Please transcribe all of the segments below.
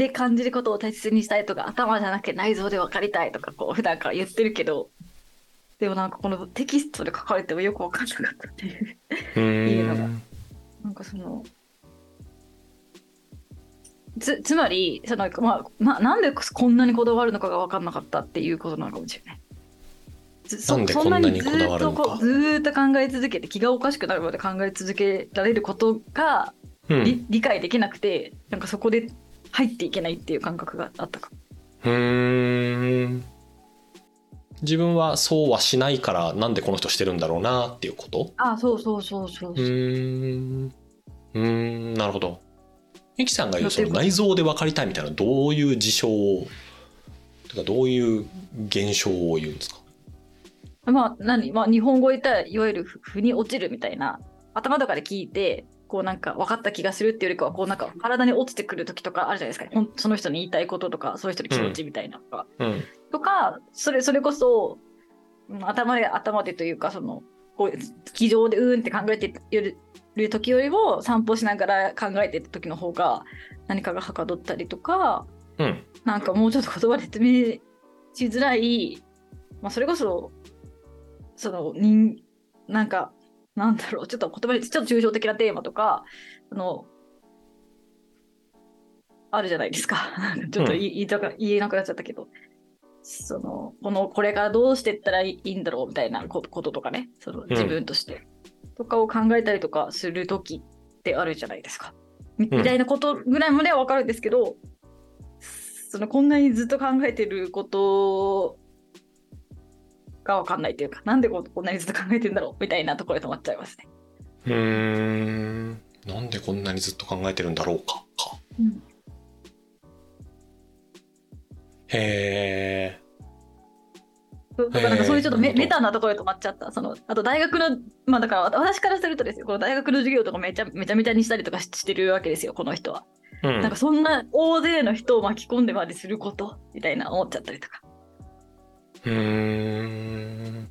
で感じることを大切にしたいとか頭じゃなくて内臓で分かりたいとかこう普段から言ってるけどでもなんかこのテキストで書かれてもよく分かんなかったっていう。いうのがなんかそのつつまりその、まあ、ななんでこんなにこだわるのかが分かんなかったっていうことなのかもしれない。なんでこんなにこだわるのか？ずっと考え続けて気がおかしくなるまで考え続けられることが、うん、理解できなくてなんかそこで入っていけないっていう感覚があったか。うん自分はそうはしないからなんでこの人してるんだろうなっていうこと？あそうそうそうそうそう。うん。うんなるほど。ミキさんが言うその内臓で分かりたいみたいなどういう事象をとかどういう現象を言うんですか？まあ何、まあ、日本語言ったらいわゆる腑に落ちるみたいな頭とかで聞いてこうなんか分かった気がするっていうよりかはこうなんか体に落ちてくる時とかあるじゃないですか、ね、その人に言いたいこととかそういう人の気持ちみたいなとか、うん、とかそれそれこそ頭で頭でというかそのこう気丈でうーんって考えてる時よりも散歩しながら考えてた時の方が何かがはかどったりとか、うん、なんかもうちょっと言葉で説明しづらい、まあ、それこそその人なんかなんだろうちょっと言葉にちょっと抽象的なテーマとかあのあるじゃないですか。ちょっと言い,、たか言えなくなっちゃったけど。そのこのこれからどうしていったらいいんだろうみたいなこととかね。その自分として、とかを考えたりとかする時ってあるじゃないですか。みたいなことぐらいまでは分かるんですけど、そのこんなにずっと考えてることが分かんないというかなんでこんなにずっと考えてるんだろうみたいなところで止まっちゃいますね。うんなんでこんなにずっと考えてるんだろうかか。うん、へえ。だからなんかそういうちょっとメメタなところで止まっちゃった。そのあと大学の、まあだから私からするとですよ、この大学の授業とかめちゃめちゃめちゃにしたりとかしてるわけですよ、この人は。うん、なんかそんな大勢の人を巻き込んでまですることみたいな思っちゃったりとか。うん。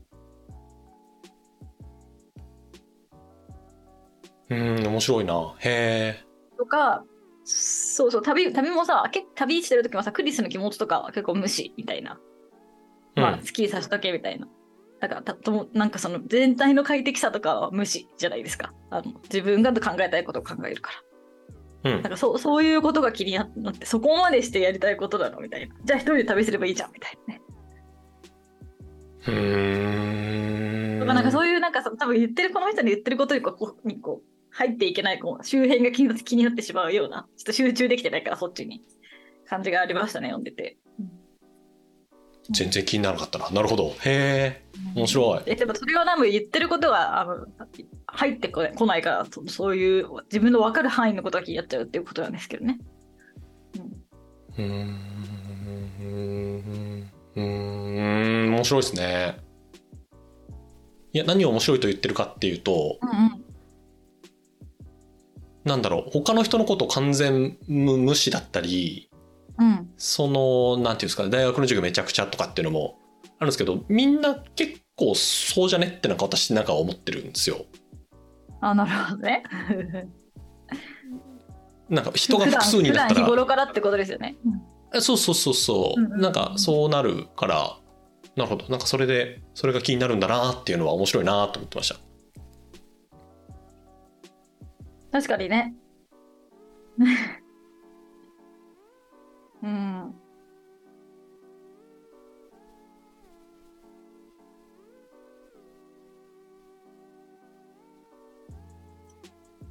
うん、面白いな。へえ。とか、そうそう、旅旅もさ、旅してる時もさ、クリスの気持ちとかは結構無視みたいな。まあ、好きにさせとけみたいな。だからたともなんかその全体の快適さとかは無視じゃないですか。あの自分が考えたいことを考えるから。うん、なんかそうそういうことが気になってそこまでしてやりたいことなのみたいな。じゃあ一人で旅すればいいじゃんみたいなね。うん。なんかそういうなんか多分言ってるこの人に言ってることにこうにこう入っていけないこう周辺が気に気になってしまうようなちょっと集中できてないからそっちに感じがありましたね読んでて。全然気にならなかったな。なるほど。へえ、面白い。え、でもそれは多分言ってることはあの入ってこないからそ、そういう自分の分かる範囲のことが気になっちゃうっていうことなんですけどね。うん。うんうん、面白いですね。いや、何を面白いと言ってるかっていうと、うんうん、なんだろう、他の人のことを完全無視だったり、うん、その、なんていうんですかね、大学の授業めちゃくちゃとかっていうのもあるんですけど、みんな結構そうじゃねってなんか私なんか思ってるんですよ。あ、なるほどね。なんか人が複数になったら。日頃からってことですよね。そうそうそうそう。なんかそうなるから、なるほど。なんかそれで、それが気になるんだなっていうのは面白いなと思ってました。確かにね。うん。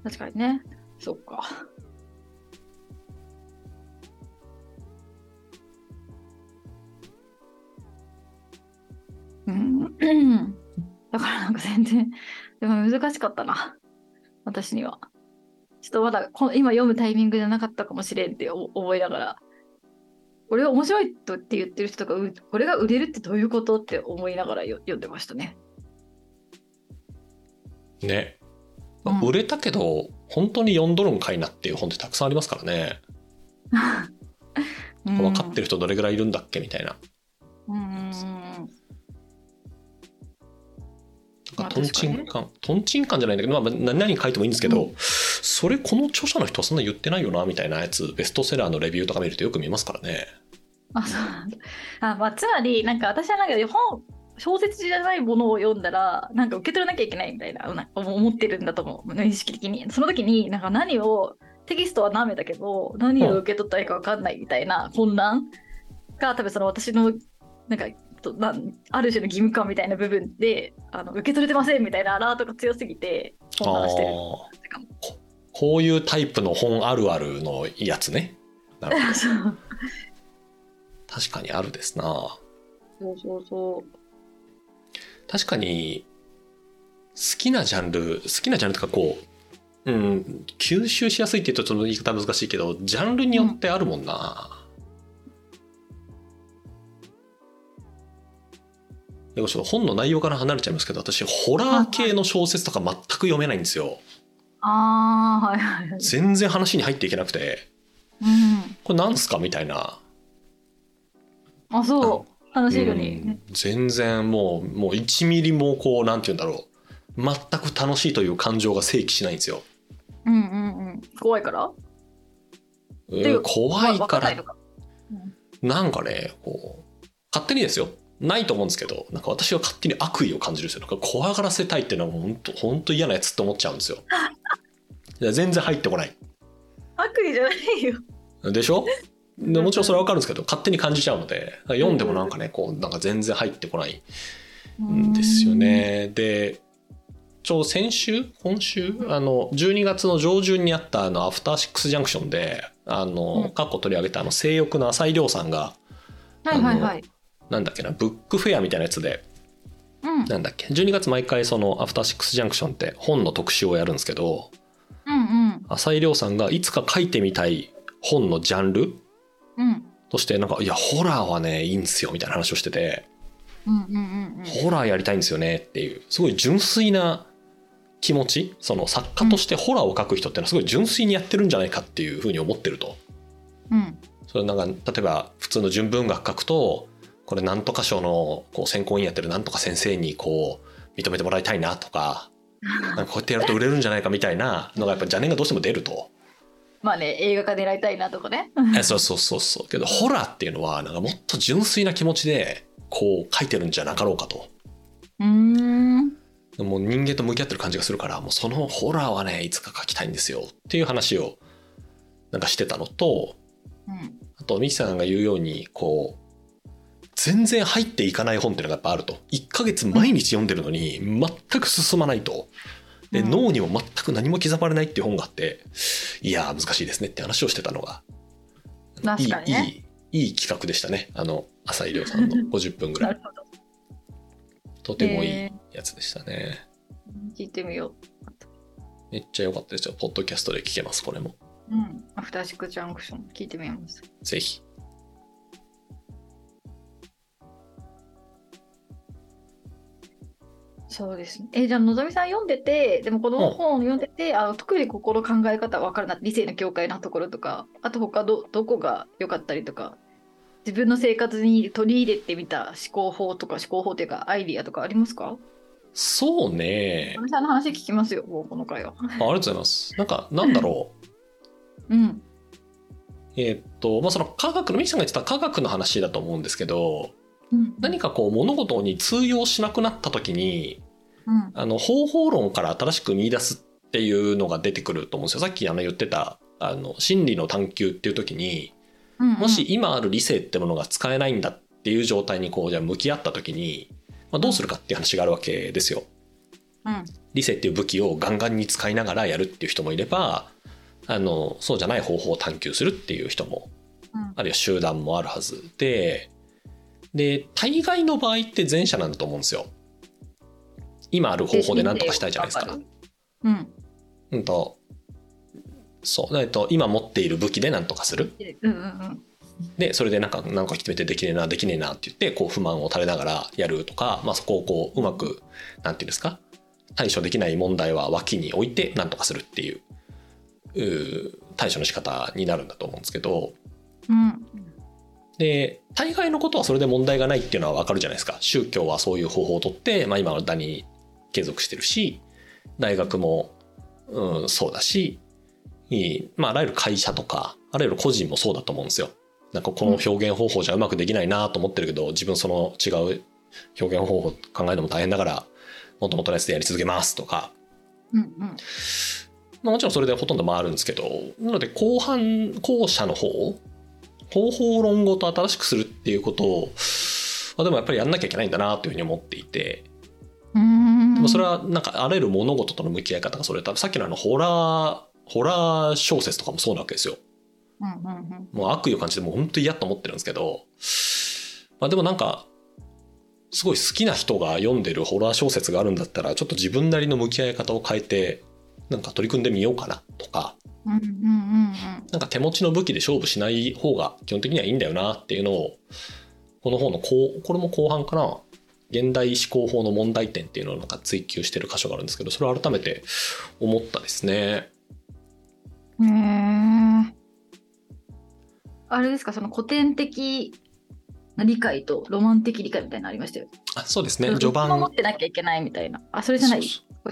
確かにね。そっか。うん。だからなんか全然、でも難しかったな。私には。ちょっとまだこ今読むタイミングじゃなかったかもしれんって思いながら。これ面白いとって言ってる人がこれが売れるってどういうことって思いながら読んでましたね。ね。うん、売れたけど本当に読んどるんかいなっていう本ってたくさんありますからね。うん、分かってる人どれぐらいいるんだっけみたいな。まあトンチン確カン、トンチンカンじゃないんだけど、まあ、何々書いてもいいんですけど、うそれこの著者の人はそんな言ってないよなみたいなやつベストセラーのレビューとか見るとよく見ますからねあ、そう。あ、まあ、つまり、なんか私はなんか本、小説じゃないものを読んだら、なんか受け取らなきゃいけないみたいな、思ってるんだと思う、無意識的に。その時に、なんか何を、テキストは舐めたけど、何を受け取ったらいいか分かんないみたいな混乱が、多分その私の、なんか、となんある種の義務感みたいな部分であの受け取れてませんみたいなアラートが強すぎて混乱してる。ここういうタイプの本あるあるのやつね。なるほど。そう。確かにあるですな。そうそうそう。確かに好きなジャンル好きなジャンルとかこううん吸収しやすいって言うとちょっと言い方難しいけどジャンルによってあるもんな、でもちょっと本の内容から離れちゃいますけど私ホラー系の小説とか全く読めないんですよ。ああはいはいはい。全然話に入っていけなくて。うん。これなんすか？みたいな。あそう。楽しいようにん。全然もうもう1ミリもこうなんて言うんだろう。全く楽しいという感情が生起しないんですよ。うんうんうん。怖いから？うんていう怖いから。なんかねこう勝手にですよないと思うんですけどなんか私は勝手に悪意を感じるんですよ。なんか怖がらせたいっていうのは本当本当嫌なやつって思っちゃうんですよ。いや全然入ってこない。悪意じゃないよ。でしょ？でもちろんそれは分かるんですけど勝手に感じちゃうので読んでもなんかねこうなんか全然入ってこない。んですよね。でちょうど先週？今週？あの12月の上旬にあったあのアフターシックスジャンクションであの、うん。過去取り上げたあの性欲の浅井亮さんがはいはいはいなんだっけなブックフェアみたいなやつで。うん。なんだっけ。12月毎回そのアフターシックスジャンクションって本の特集をやるんですけどうんうん。浅井亮さんがいつか書いてみたい本のジャンル？うん。としてなんかいやホラーはねいいんですよみたいな話をしてて。うんうんうんうん。ホラーやりたいんですよねっていう。すごい純粋な気持ち？その作家としてホラーを書く人ってのはすごい純粋にやってるんじゃないかっていうふうに思ってると。うん。それなんか例えば普通の純文学書くとこれなんとか賞のこう選考委員やってるなんとか先生にこう認めてもらいたいなとか なんかこうやってやると売れるんじゃないかみたいなのがやっぱ邪念がどうしても出ると。まあね映画化狙いたいなとかねえそうそうそうそうけどホラーっていうのはなんかもっと純粋な気持ちでこう書いてるんじゃなかろうかと。うーんもう人間と向き合ってる感じがするからもうそのホラーはねいつか書きたいんですよっていう話をなんかしてたのとうんあとミキさんが言うようにこう全然入っていかない本っていうのがやっぱあると。1ヶ月毎日読んでるのに全く進まないと。で、うん。脳にも全く何も刻まれないっていう本があっていやー難しいですねって話をしてたのが確かにね。いいいいいい企画でしたね。あの浅井亮さんの 50分ぐらないとてもいいえやつでしたね、聞いてみよめっちゃ良かったですよ。ポッドキャストで聞けますこれも。ううん。アフターシックスジャンクション聞いてみます。ぜひそうですね。えじゃあ、のぞみさん読んでて、でもこの本を読んでて、あ特にここの考え方分かるな、理性の境界なところとか、あと他どどこが良かったりとか、自分の生活に取り入れてみた思考法とか、思考法というか、アイディアとかありますか？そうねのぞみさんの話聞きますよ、もうこの回は。あありがとうございますなんかなんだろううん。えーっとまあその科学のミキさんが言ってた科学の話だと思うんですけどうん。何かこう物事に通用しなくなった時にうん。あの方法論から新しく見出すっていうのが出てくると思うんですよさっきあの言ってたあの真理の探求っていう時にうんもし、今ある理性ってものが使えないんだっていう状態にこうじゃあ向き合った時に、まあ、どうするかっていう話があるわけですよ。うん。理性っていう武器をガンガンに使いながらやるっていう人もいればあのそうじゃない方法を探求するっていう人もうんあるいは集団もあるはずでで大概の場合って前者なんだと思うんですよ。今ある方法で何とかしたいじゃないですか。うん。うんとそうえっと今持っている武器で何とかするうんうんうん。でそれでなんかなんか決めてできねえなできねえなって言ってこう不満を垂れながらやるとか、まあ、そこをこううまくなんていうんですか対処できない問題は脇に置いて何とかするっていう対処の仕方になるんだと思うんですけどうん。で大概のことはそれで問題がないっていうのは分かるじゃないですか。宗教はそういう方法をとって、まあ、今のだに継続してるし大学も、うん、そうだしまあ、あらゆる会社とかあらゆる個人もそうだと思うんですよ。なんかこの表現方法じゃうまくできないなと思ってるけど、自分その違う表現方法考えるのも大変だからもともとのやつでやり続けますとか、うんうん。まあ、もちろんそれでほとんど回るんですけどなので後半後者の方方法論語と新しくするっていうことを、まあ、でもやっぱりやんなきゃいけないんだなというふうに思っていて。ででもそれはなんかあらゆる物事との向き合い方がそれさっきのあのホラーホラー小説とかもそうなわけですよ。うんうんうんもう悪意を感じてもう本当に嫌と思ってるんですけど、まあでもなんか、すごい好きな人が読んでるホラー小説があるんだったら、ちょっと自分なりの向き合い方を変えて、なんか取り組んでみようかなとか、なんか手持ちの武器で勝負しない方が基本的にはいいんだよなっていうのを、この本のこう、これも後半かな、現代思考法の問題点っていうのをなんか追求してる箇所があるんですけど、それを改めて思ったですね。うん。あれですか、その古典的な理解とロマン的理解みたいなのありましたよ。あそうですね、序盤。も持ってなきゃいけないみたいな。あ、それじゃない？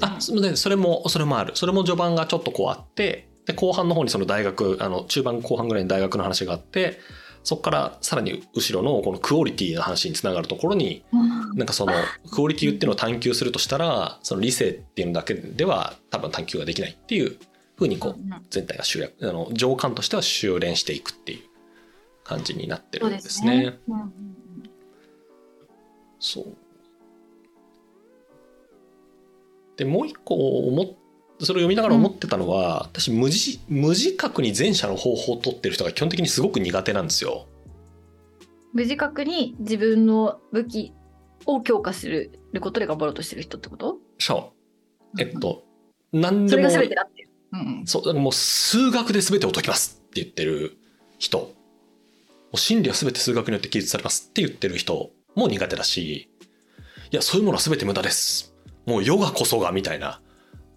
あそれもそれもあるそれも序盤がちょっとこうあってで後半の方にその大学あの中盤後半ぐらいに大学の話があってそこからさらに後ろのこのクオリティの話につながるところにうんなんかそのクオリティっていうのを探求するとしたらその理性っていうのだけでは多分探求ができないっていうふうにこう全体が集約あの上巻としては修練していくっていう感じになってるんですすね。そう。で、もう一個思っそれを読みながら思ってたのは、私無自、無自覚に前者の方法を取ってる人が基本的にすごく苦手なんですよ。無自覚に自分の武器を強化することで頑張ろうとしてる人ってこと？そう。えっと、何それでも、が全てだっていう。うんうんそう、もう数学で全てを解きますって言ってる人。もう真理は全て数学によって記述されますって言ってる人も苦手だし、いや、そういうものは全て無駄です。もうヨガこそがみたいな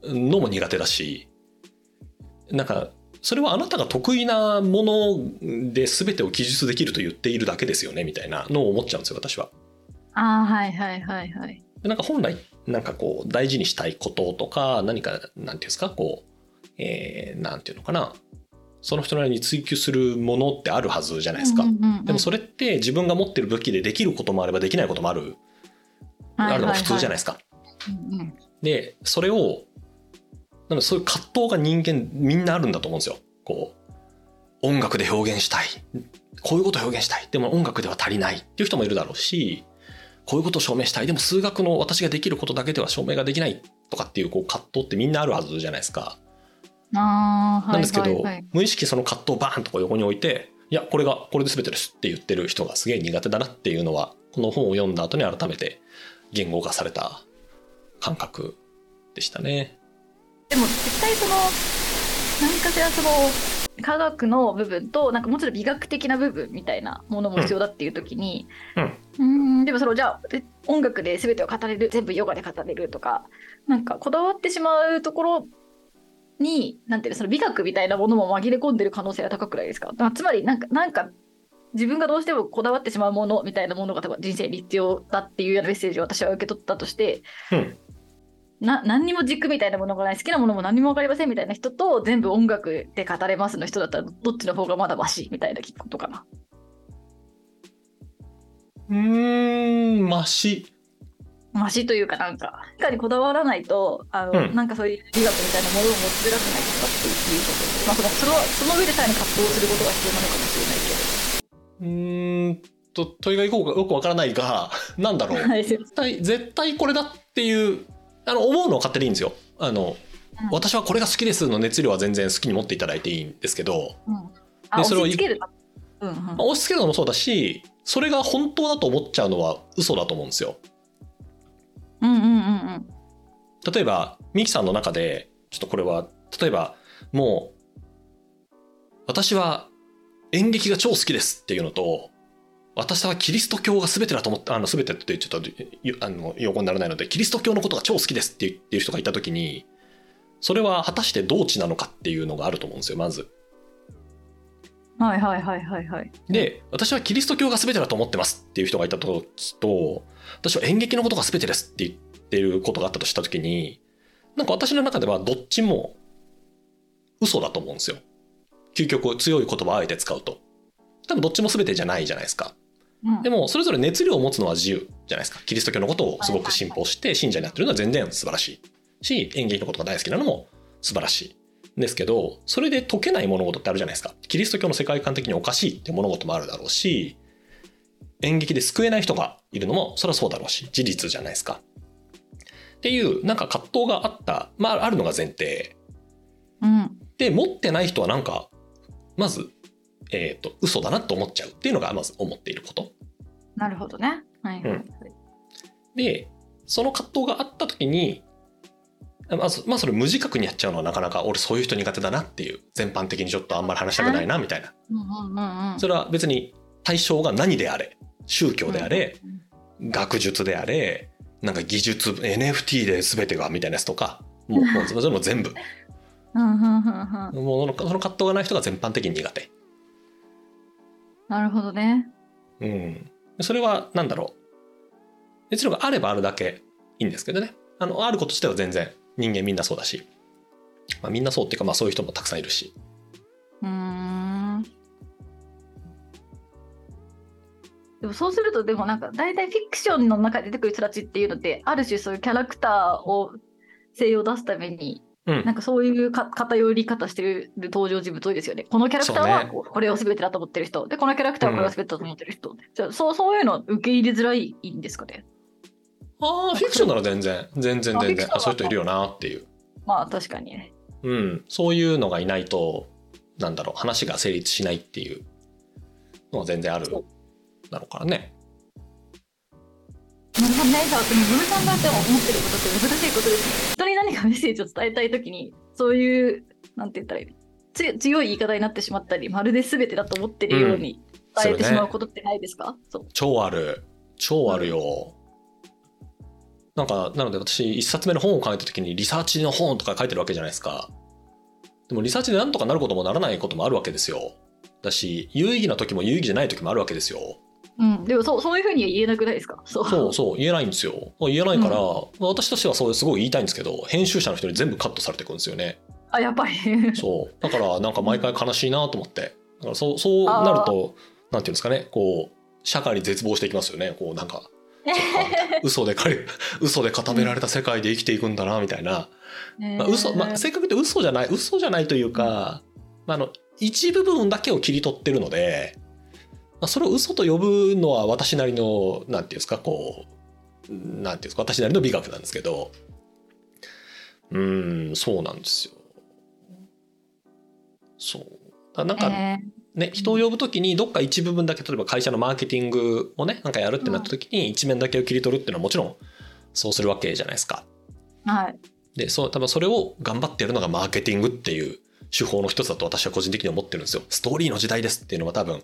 のも苦手だし、なんか、それはあなたが得意なもので全てを記述できると言っているだけですよねみたいなのを思っちゃうんですよ、私は。ああ、はいはいはいはい。でなんか本来なんかこう大事にしたいこととか何かなんていうんですかこう、えー、なんていうのかなその人なりに追求するものってあるはずじゃないですか。でもそれって自分が持ってる武器でできることもあればできないこともある、あるのが普通じゃないですか。でそれをなのでそういう葛藤が人間みんなあるんだと思うんですよ。こう音楽で表現したいこういうことを表現したいでも音楽では足りないっていう人もいるだろうしこういうことを証明したいでも数学の私ができることだけでは証明ができないとかっていうこう葛藤ってみんなあるはずじゃないですか。ああ、はいなんですけど、はいはい無意識その葛藤をバーンとこう横に置いていやこれがこれで全てですって言ってる人がすげえ苦手だなっていうのはこの本を読んだ後に改めて言語化された感覚でしたね。でも絶対その何かしらその科学の部分となんかもうちょっと美学的な部分みたいなものも必要だっていう時にうん。んでもそのじゃあえ音楽で全てを語れる全部ヨガで語れるとかなんかこだわってしまうところになんていうのその美学みたいなものも紛れ込んでる可能性が高くないですか？つまりなんかなんか自分がどうしてもこだわってしまうものみたいなものが多分人生に必要だっていうようなメッセージを私は受け取ったとしてうんな何にも軸みたいなものがない。好きなものも何も分かりませんみたいな人と全部音楽で語れますの人だったらどっちの方がまだマシみたいなことかな。うーんマシ。マシというかなんか何かにこだわらないとあの、うん。なんかそういう美学みたいなものを持ちづらくないですかっていうことで、まあ、そのそのその上でさらに葛藤することが必要なのかもしうーんと問いがいこうかよくわからないがなんだろう。れない。けど。絶対絶対これだっていうあの思うのは勝手でいいんですよ。あのうん私はこれが好きですの熱量は全然好きに持っていただいていいんですけど、うん、あでそれを押し付けるな。うんうんまあ、押し付けるのもそうだしそれが本当だと思っちゃうのは嘘だと思うんですよ。うんうんうんうん例えばミキさんの中でちょっとこれは例えばもう私は演劇が超好きですっていうのと私はキリスト教が全てだと思ってあの全てってちょっとゆあの横にならないのでキリスト教のことが超好きですって言ってる人がいた時にそれは果たして同値なのかっていうのがあると思うんですよまず。はいはいはいはいはい。で私はキリスト教が全てだと思ってますっていう人がいた時と私は演劇のことが全てですって言ってることがあったとした時になんか私の中ではどっちも嘘だと思うんですよ究極強い言葉をあえて使うと多分どっちも全てじゃないじゃないですかうんでもそれぞれ熱量を持つのは自由じゃないですか。キリスト教のことをすごく信奉して信者になってるのは全然素晴らしい。し演劇のことが大好きなのも素晴らしい。んですけどそれで解けない物事ってあるじゃないですか。キリスト教の世界観的におかしいって物事もあるだろうし演劇で救えない人がいるのもそれはそうだろうし事実じゃないですか。っていうなんか葛藤があった、まあ、あるのが前提。うん。で持ってない人はなんかまず、えっと嘘だなと思っちゃうっていうのがまず思っていることなるほどね。はいはいはい。でその葛藤があった時にまずまあそれ無自覚にやっちゃうのはなかなか俺そういう人苦手だなっていう全般的にちょっとあんまり話したくないなみたいなうんうんうんうん。それは別に対象が何であれ宗教であれ学術であれなんか技術 NFT で全てがみたいなやつとかもう もう全部うんうんうんうん。もうその葛藤がない人が全般的に苦手なるほどね。うん。それは何だろう。熱量があればあるだけいいんですけどね。あのあること自体は全然人間みんなそうだし、まあ、みんなそうっていうかまあそういう人もたくさんいるし。うーん。でもそうするとでもなんか大体フィクションの中で出てくる人たちっていうのってある種そういうキャラクターを性を出すためにうんなんかそういうか偏り方してる登場人物多いですよね。このキャラクターはここれを全てだと思ってる人。で、このキャラクターはこれを全てだと思ってる人。じゃあそうそういうの受け入れづらいんですかね。ああフィクションなら全然全然全然あそういう人いるよなっていうまあ確かにね。うんそういうのがいないとなんだろう話が成立しないっていうのは全然あるだろうからねなるほどね。じゃあ、でも、ムロさんがって思ってることって難しいことですね。人に何かメッセージを伝えたいときに、そういう、なんて言ったらいい強い言い方になってしまったり、まるで全てだと思ってるように伝えてしまうことってないですか、そう。超ある。超あるよ、なんかなので私一冊目の本を書いた時にリサーチの本とか書いてるわけじゃないですか。でもリサーチでなんとかなることもならないこともあるわけですよ。だし有意義な時も有意義じゃない時もあるわけですようん、でもそうそういうふうには言えなくないですか？そう。そう言えないんですよ。言えないから、私としてはそうすごい言いたいんですけど編集者の人に全部カットされていくんですよね。あ、やっぱり。そう。だからなんか毎回悲しいなと思って。だからそうそうなるとなんていうんですかね。こう社会に絶望していきますよね。こうなんか 嘘でかり嘘で固められた世界で生きていくんだなみたいな、まあ、嘘、まあ、正確に言うと嘘じゃない嘘じゃないというか、まあ、あの一部分だけを切り取ってるので、まあ、それを嘘と呼ぶのは私なりのなんていうんですかこうなんていうんですか私なりの美学なんですけどうーんそうなんですよそうだなんか、えね、人を呼ぶときにどっか一部分だけ例えば会社のマーケティングをねなんかやるってなった時に一面だけを切り取るっていうのはもちろんそうするわけじゃないですか。ーはい。でそう多分それを頑張ってやるのがマーケティングっていう手法の一つだと私は個人的に思ってるんですよ。ストーリーの時代ですっていうのは多分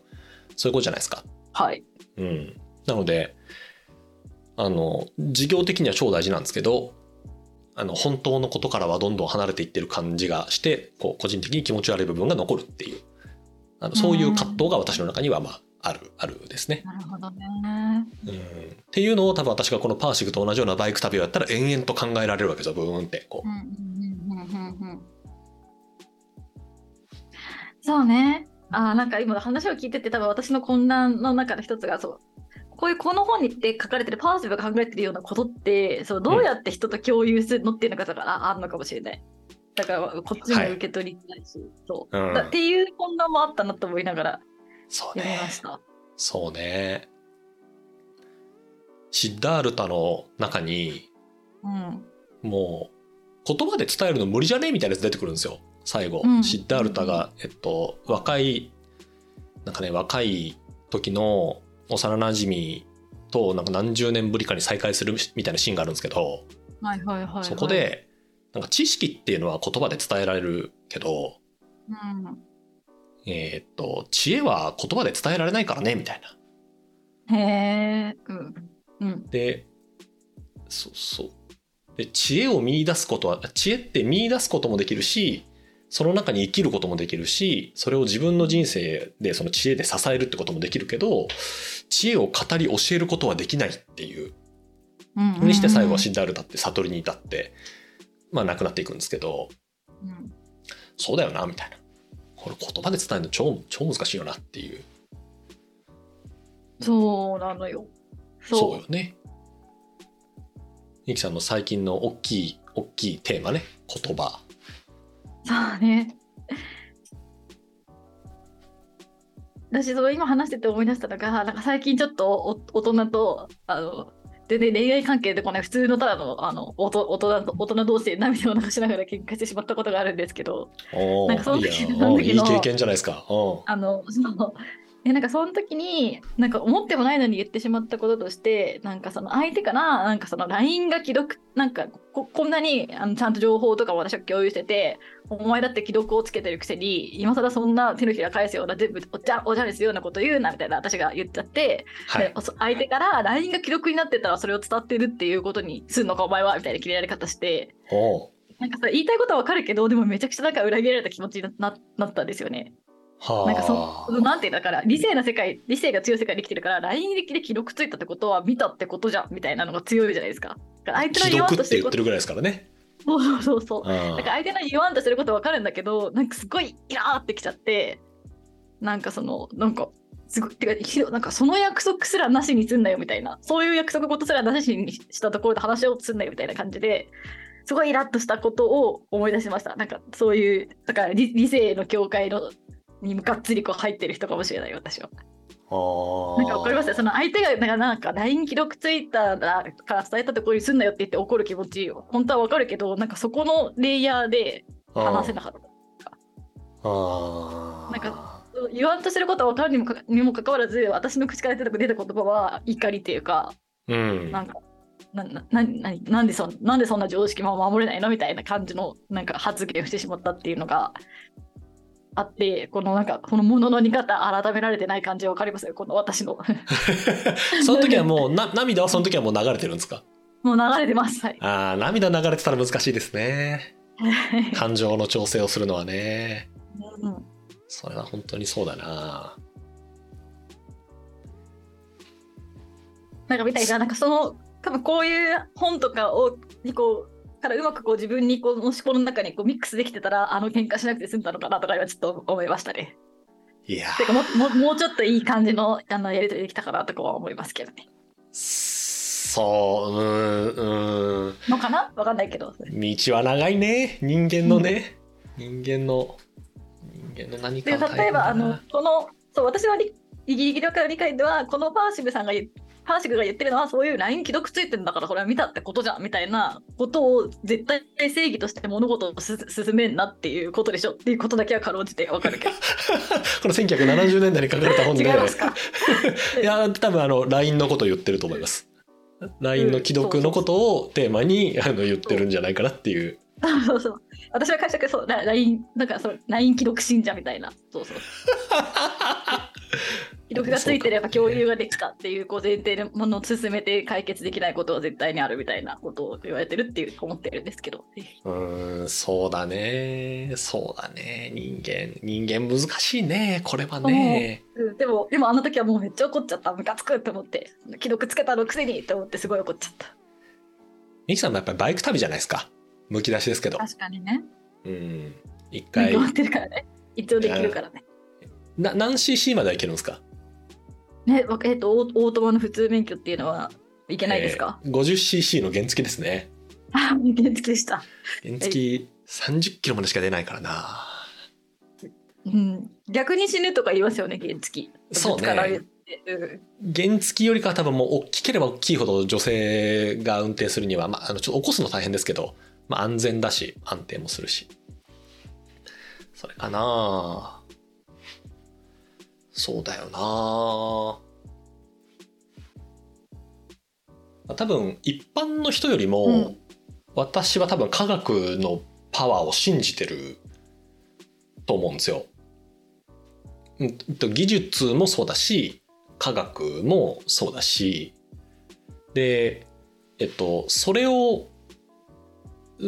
そういうことじゃないですか。はい。うん、なのであの事業的には超大事なんですけどあの本当のことからはどんどん離れていってる感じがしてこう個人的に気持ち悪い部分が残るっていうあのそういう葛藤が私の中にはまああるあるですね。なるほどね。うん、っていうのを多分私がこのパーシグと同じようなバイク旅をやったら延々と考えられるわけですよブーンってこうんうんうんうんうんうんそうね。あーなんか今話を聞いてて多分私の混乱の中の一つがそうこういうこの本にって書かれてるパーシブが考えてるようなことってそうどうやって人と共有するのっていうのがだからああんのかもしれない。だからこっちも受け取りたいし、そう、うん。だっていう混乱もあったなと思いながらうそう読みねました。そうね。シッダールタの中にうん。もう言葉で伝えるの無理じゃね？えみたいなやつ出てくるんですよ最後、うんシッダールタが、えっと、若いなんかね若い時の幼なじみとなんか何十年ぶりかに再会するみたいなシーンがあるんですけど、はいはいはい、はい。そこ、でなんか知識っていうのは言葉で伝えられるけど、うん、えーっと知恵は言葉で伝えられないからねみたいな。へえ、うん。うん。でそうそうで知恵を見出すことは知恵って見出すこともできるしその中に生きることもできるしそれを自分の人生でその知恵で支えるってこともできるけど知恵を語り教えることはできないっていう。うんうんにして最後はシッダールタって悟りに至ってまあ亡くなっていくんですけどうん。そうだよなみたいな。これ言葉で伝えるの超超難しいよなっていう。そうなのよ。そう。よね。ニキさんの最近の大きい大きいテーマね。言葉そうね。私その今話してて思い出したのがなんか最近ちょっとお大人とあの全然恋愛関係でこない普通のただのあのおと大人と大人同士で涙を流しながら喧嘩してしまったことがあるんですけどおなんかその時のいい経験じゃないですかうんあのそのえなんかその時になんか思ってもないのに言ってしまったこととしてなんかその相手からなんかその LINE が既読なんかここんなにあのちゃんと情報とかも私は共有しててお前だって既読をつけてるくせに今更そんな手のひら返すような全部おじゃおじゃれするようなこと言うなみたいな私が言っちゃって、はい相手から LINE が既読になってたらそれを伝ってるっていうことにすんのかお前はみたいな切れられ方してなんかさ言いたいことはわかるけどでもめちゃくちゃなんか裏切られた気持ちにななったんですよね。はあ。なんかそのなんていうんだから理性な世界理性が強い世界に生きてるから LINE 歴で記録ついたってことは見たってことじゃんみたいなのが強いじゃないですか。だから相手の既言わんとしてること。言ってるぐらいですからね。そうそうそうそう。うん。だから相手の言わんとしてることわかるんだけどなんかすごいイラーってきちゃってなんかそのなんかすごいてかなんかその約束すらなしにすんなよみたいなそういう約束事すらなしにしたところで話をすんなよみたいな感じですごいイラッとしたことを思い出しました。なんかそういうだから理理性の境界のにがっつりこう入ってる人かもしれない私は。あなんかわかります？よその相手がなんかなんか LINE 記録ついたらから伝えたところにすんなよって言って怒る気持ち本当はわかるけどなんかそこのレイヤーで話せなかった。あー。なんか言わんとしてることは分かるにもかにもかかわらず私の口から出た出た言葉は怒りっていうかうん。なんかなななななんでそんなんでそんな常識も守れないの？みたいな感じのなんか発言をしてしまったっていうのがあってこのなんかこのものの見方改められてない感じ分かります？よこの私の。その時はもうな涙はその時はもう流れてるんですか？もう流れてます。はい。ああ涙流れてたら難しいですね。感情の調整をするのはね。うん。それは本当にそうだな。なんかみたいな、なんかその、多分こういう本とかを、にこう、からうまくこう自分にこう、思考の中にこうミックスできてたら、あの喧嘩しなくて済んだのかなとか今ちょっと思いましたね。いやてかもももうちょっといい感じのあのやりとりできたかなとかは思いますけどね。そううーんうーんのかな？わかんないけど。道は長いね人間のね、人間の人間の何かで例えばあのこのそう私はりギリギリの理解ではこのパーシブさんが言パーシブが言ってるのはそういう LINE 既読ついてるんだからこれは見たってことじゃんみたいなことを絶対正義として物事をす進めんなっていうことでしょっていうことだけはかろうじてわかるけど。この1970年代に書かれた本で違いますか？いや多分あの LINE のことを言ってると思います。LINE の既読のことをテーマにあの言ってるんじゃないかなっていう。そうそう私は解釈そうラ LINE なんかそう LINE 既読信者みたいな。そうそう 既読がついてれば共有ができたっていうこう前提でものを進めて解決できないことは絶対にあるみたいなことを言われてるっていう思ってるんですけど。うーんそうだね。そうだね。人間人間難しいね。これはね。う。ん。でもでもあの時はもうめっちゃ怒っちゃった。ムカつくって思って既読つけたのくせにって思ってすごい怒っちゃった。ミキさんもやっぱりバイク旅じゃないですか？むき出しですけど。確かにね。うん。一回。免許持ってるからね。一応できるからねな何 cc まではいけるんですか？ねわえっ、とオートマの普通免許っていうのはいけないですか、えー 50cc の原付ですね。あ原付でした。原付30キロまでしか出ないからな。うん、逆に死ぬとか言いますよね、原付。そうね。原付よりかは多分もう大きければ大きいほど女性が運転するには、まあ、あのちょっと起こすの大変ですけど、まあ、安全だし安定もするし。それかなそうだよな。多分一般の人よりも、うん。私は多分科学のパワーを信じてると思うんですよ。技術もそうだし科学もそうだし。でえっとそれを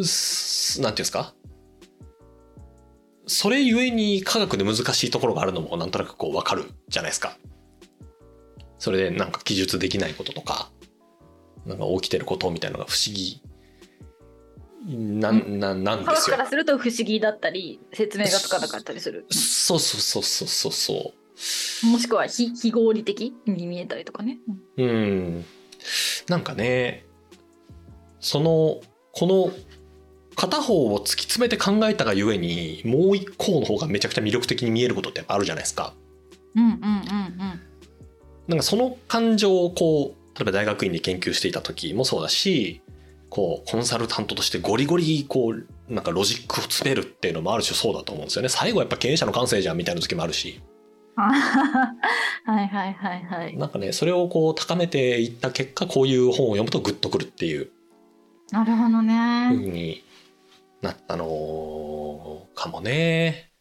すなんていうんですか？それゆえに科学で難しいところがあるのもなんとなくこう分かるじゃないですか。それでなんか記述できないこととかなんか起きてることみたいなのが不思議なななん科ですよ学からすると不思議だったり説明がつかなかったりする。そうそうそうそうそうそもしくは非非合理的に見えたりとかね。ううんなんかねそのこの片方を突き詰めて考えたがゆえにもう一方の方がめちゃくちゃ魅力的に見えることってあるじゃないですか。うんうんうんうん。なんかその感情をこう例えば大学院で研究していた時もそうだしこうコンサルタントとしてゴリゴリこうなんかロジックを詰めるっていうのもある種そうだと思うんですよね最後やっぱ経営者の感性じゃんみたいな時もあるしはいはいはいはい。なんかねそれをこう高めていった結果こういう本を読むとグッとくるっていうなるほど風ね。になったのかもね。